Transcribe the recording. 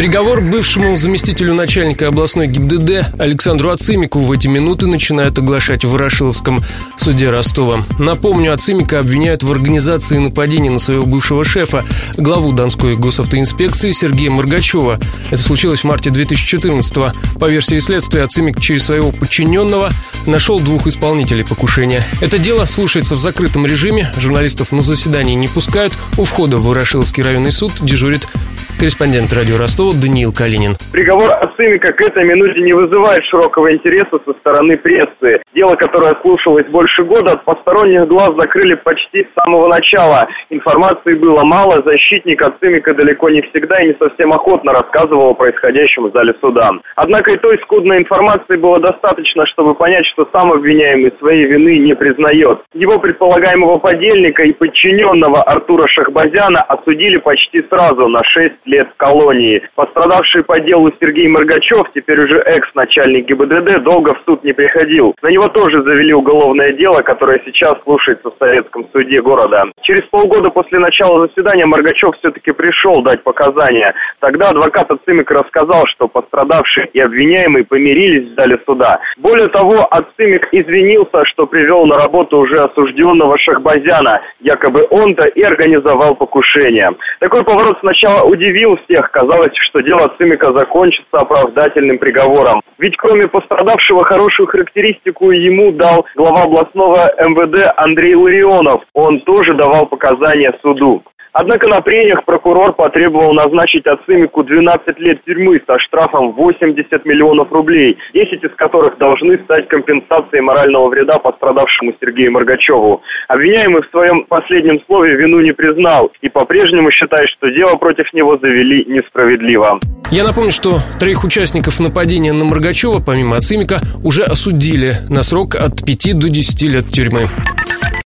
Приговор бывшему заместителю начальника областной ГИБДД Александру Ацимику в эти минуты начинают оглашать в Ворошиловском суде Ростова. Напомню, Ацимика обвиняют в организации нападения на своего бывшего шефа, главу Донской госавтоинспекции Сергея Моргачева. Это случилось в марте 2014-го. По версии следствия, Ацимик через своего подчиненного нашел двух исполнителей покушения. Это дело слушается в закрытом режиме. Журналистов на заседании не пускают. У входа в Ворошиловский районный суд дежурит Корреспондент радио Ростова Даниил Калинин. Приговор Ацимика к этой минуте не вызывает широкого интереса со стороны прессы. Дело, которое слушалось больше года, от посторонних глаз закрыли почти с самого начала. Информации было мало, защитник Ацимика далеко не всегда и не совсем охотно рассказывал о происходящем в зале суда. Однако и той скудной информации было достаточно, чтобы понять, что сам обвиняемый своей вины не признает. Его предполагаемого подельника и подчиненного Артура Шахбазяна осудили почти сразу на 6 лет в колонии. Пострадавший по делу Сергей Моргачев, теперь уже экс-начальник ГИБДД, долго в суд не приходил. На него тоже завели уголовное дело, которое сейчас слушается в Советском суде города. Через полгода после начала заседания Моргачев все-таки пришел дать показания. Тогда адвокат Ацимик рассказал, что пострадавший и обвиняемый помирились в зале суда. Более того, Ацимик извинился, что привел на работу уже осужденного Шахбазяна. Якобы он-то и организовал покушение. Такой поворот сначала удивил удивил всех. Казалось, что дело Цимика закончится оправдательным приговором. Ведь кроме пострадавшего хорошую характеристику ему дал глава областного МВД Андрей Ларионов. Он тоже давал показания суду. Однако на прениях прокурор потребовал назначить Ацимику 12 лет тюрьмы со штрафом 80 миллионов рублей, 10 из которых должны стать компенсацией морального вреда пострадавшему Сергею Моргачеву. Обвиняемый в своем последнем слове вину не признал и по-прежнему считает, что дело против него завели несправедливо. Я напомню, что троих участников нападения на Моргачева, помимо Ацимика, уже осудили на срок от 5 до 10 лет тюрьмы.